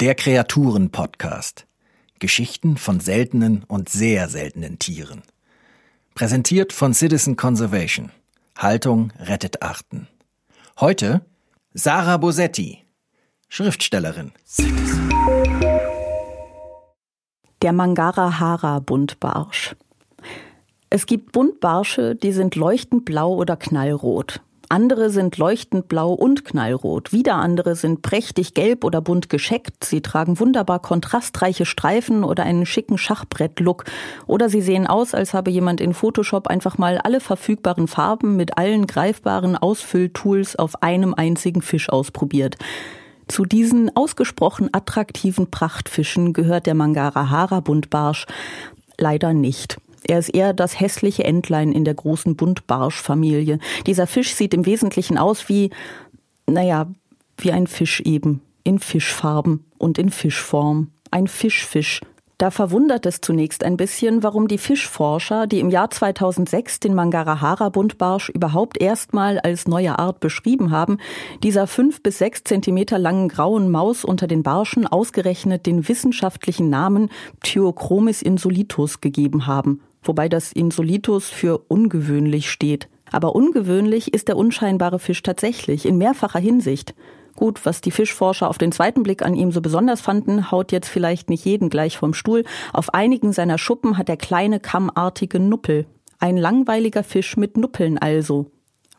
Der Kreaturen-Podcast. Geschichten von seltenen und sehr seltenen Tieren. Präsentiert von Citizen Conservation. Haltung rettet Arten. Heute Sarah Bosetti, Schriftstellerin. Der Mangara-Hara-Buntbarsch. Es gibt Buntbarsche, die sind leuchtend blau oder knallrot. Andere sind leuchtend blau und knallrot. Wieder andere sind prächtig gelb oder bunt gescheckt. Sie tragen wunderbar kontrastreiche Streifen oder einen schicken Schachbrett-Look. Oder sie sehen aus, als habe jemand in Photoshop einfach mal alle verfügbaren Farben mit allen greifbaren Ausfülltools auf einem einzigen Fisch ausprobiert. Zu diesen ausgesprochen attraktiven Prachtfischen gehört der Mangara-Hara-Buntbarsch leider nicht. Er ist eher das hässliche Entlein in der großen Buntbarschfamilie. Dieser Fisch sieht im Wesentlichen aus wie, naja, wie ein Fisch eben. In Fischfarben und in Fischform. Ein Fischfisch. Da verwundert es zunächst ein bisschen, warum die Fischforscher, die im Jahr 2006 den Mangarahara-Buntbarsch überhaupt erstmal als neue Art beschrieben haben, dieser fünf bis sechs Zentimeter langen grauen Maus unter den Barschen ausgerechnet den wissenschaftlichen Namen Ptyochromis insolitus gegeben haben wobei das Insolitus für ungewöhnlich steht. Aber ungewöhnlich ist der unscheinbare Fisch tatsächlich, in mehrfacher Hinsicht. Gut, was die Fischforscher auf den zweiten Blick an ihm so besonders fanden, haut jetzt vielleicht nicht jeden gleich vom Stuhl. Auf einigen seiner Schuppen hat er kleine kammartige Nuppel. Ein langweiliger Fisch mit Nuppeln also.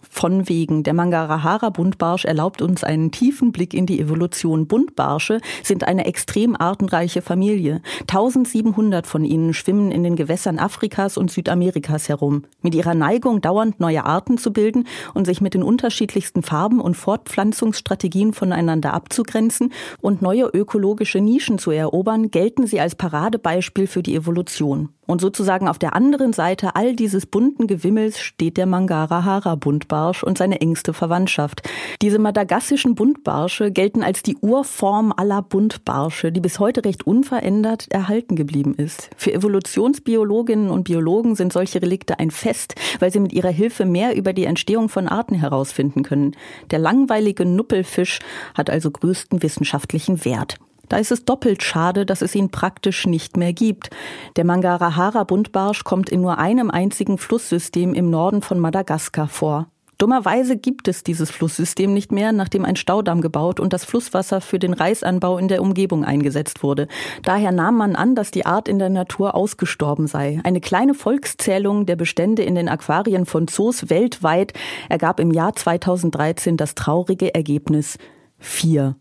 Von wegen. Der Mangarahara-Buntbarsch erlaubt uns einen tiefen Blick in die Evolution. Buntbarsche sind eine extrem artenreiche Familie. 1700 von ihnen schwimmen in den Gewässern Afrikas und Südamerikas herum. Mit ihrer Neigung, dauernd neue Arten zu bilden und sich mit den unterschiedlichsten Farben und Fortpflanzungsstrategien voneinander abzugrenzen und neue ökologische Nischen zu erobern, gelten sie als Paradebeispiel für die Evolution. Und sozusagen auf der anderen Seite all dieses bunten Gewimmels steht der Mangara-Hara-Buntbarsch und seine engste Verwandtschaft. Diese madagassischen Buntbarsche gelten als die Urform aller Buntbarsche, die bis heute recht unverändert erhalten geblieben ist. Für Evolutionsbiologinnen und Biologen sind solche Relikte ein Fest, weil sie mit ihrer Hilfe mehr über die Entstehung von Arten herausfinden können. Der langweilige Nuppelfisch hat also größten wissenschaftlichen Wert. Da ist es doppelt schade, dass es ihn praktisch nicht mehr gibt. Der Mangarahara-Buntbarsch kommt in nur einem einzigen Flusssystem im Norden von Madagaskar vor. Dummerweise gibt es dieses Flusssystem nicht mehr, nachdem ein Staudamm gebaut und das Flusswasser für den Reisanbau in der Umgebung eingesetzt wurde. Daher nahm man an, dass die Art in der Natur ausgestorben sei. Eine kleine Volkszählung der Bestände in den Aquarien von Zoos weltweit ergab im Jahr 2013 das traurige Ergebnis vier.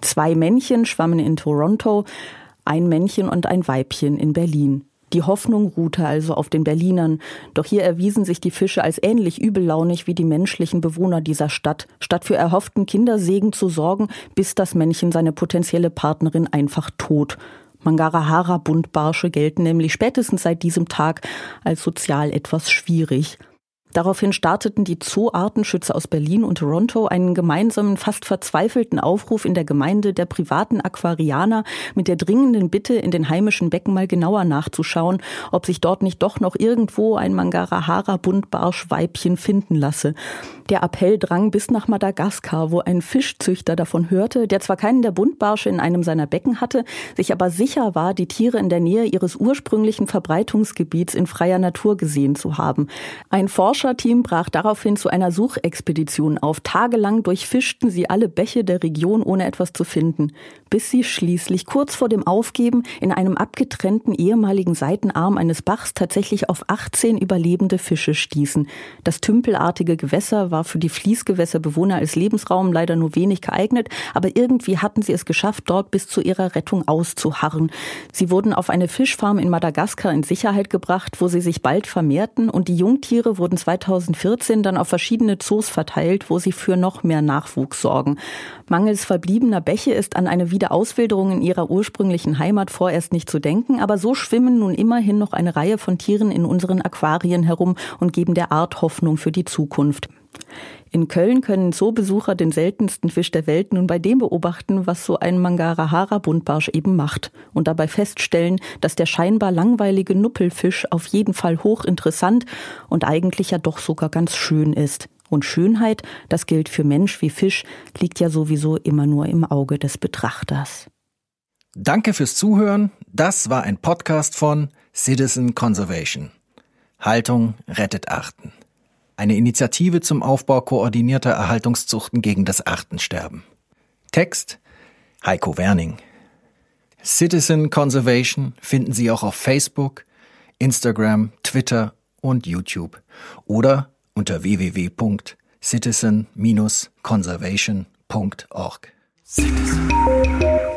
Zwei Männchen schwammen in Toronto, ein Männchen und ein Weibchen in Berlin. Die Hoffnung ruhte also auf den Berlinern, doch hier erwiesen sich die Fische als ähnlich übellaunig wie die menschlichen Bewohner dieser Stadt, statt für erhofften Kindersegen zu sorgen, bis das Männchen seine potenzielle Partnerin einfach tot. Mangarahara-Buntbarsche gelten nämlich spätestens seit diesem Tag als sozial etwas schwierig. Daraufhin starteten die Zooartenschützer aus Berlin und Toronto einen gemeinsamen, fast verzweifelten Aufruf in der Gemeinde der privaten Aquarianer mit der dringenden Bitte, in den heimischen Becken mal genauer nachzuschauen, ob sich dort nicht doch noch irgendwo ein Mangarahara-Buntbarschweibchen finden lasse. Der Appell drang bis nach Madagaskar, wo ein Fischzüchter davon hörte, der zwar keinen der Buntbarsche in einem seiner Becken hatte, sich aber sicher war, die Tiere in der Nähe ihres ursprünglichen Verbreitungsgebiets in freier Natur gesehen zu haben. Ein Forscherteam brach daraufhin zu einer Suchexpedition auf. Tagelang durchfischten sie alle Bäche der Region, ohne etwas zu finden, bis sie schließlich kurz vor dem Aufgeben in einem abgetrennten ehemaligen Seitenarm eines Bachs tatsächlich auf 18 überlebende Fische stießen. Das tümpelartige Gewässer war für die Fließgewässerbewohner als Lebensraum leider nur wenig geeignet, aber irgendwie hatten sie es geschafft, dort bis zu ihrer Rettung auszuharren. Sie wurden auf eine Fischfarm in Madagaskar in Sicherheit gebracht, wo sie sich bald vermehrten und die Jungtiere wurden 2014 dann auf verschiedene Zoos verteilt, wo sie für noch mehr Nachwuchs sorgen. Mangels verbliebener Bäche ist an eine Wiederauswilderung in ihrer ursprünglichen Heimat vorerst nicht zu denken, aber so schwimmen nun immerhin noch eine Reihe von Tieren in unseren Aquarien herum und geben der Art Hoffnung für die Zukunft. In Köln können Zoobesucher den seltensten Fisch der Welt nun bei dem beobachten, was so ein Mangarahara-Buntbarsch eben macht und dabei feststellen, dass der scheinbar langweilige Nuppelfisch auf jeden Fall hochinteressant und eigentlich ja doch sogar ganz schön ist. Und Schönheit, das gilt für Mensch wie Fisch, liegt ja sowieso immer nur im Auge des Betrachters. Danke fürs Zuhören. Das war ein Podcast von Citizen Conservation. Haltung rettet Arten. Eine Initiative zum Aufbau koordinierter Erhaltungszuchten gegen das Artensterben. Text Heiko Werning. Citizen Conservation finden Sie auch auf Facebook, Instagram, Twitter und YouTube oder unter www.citizen-conservation.org. Citizen.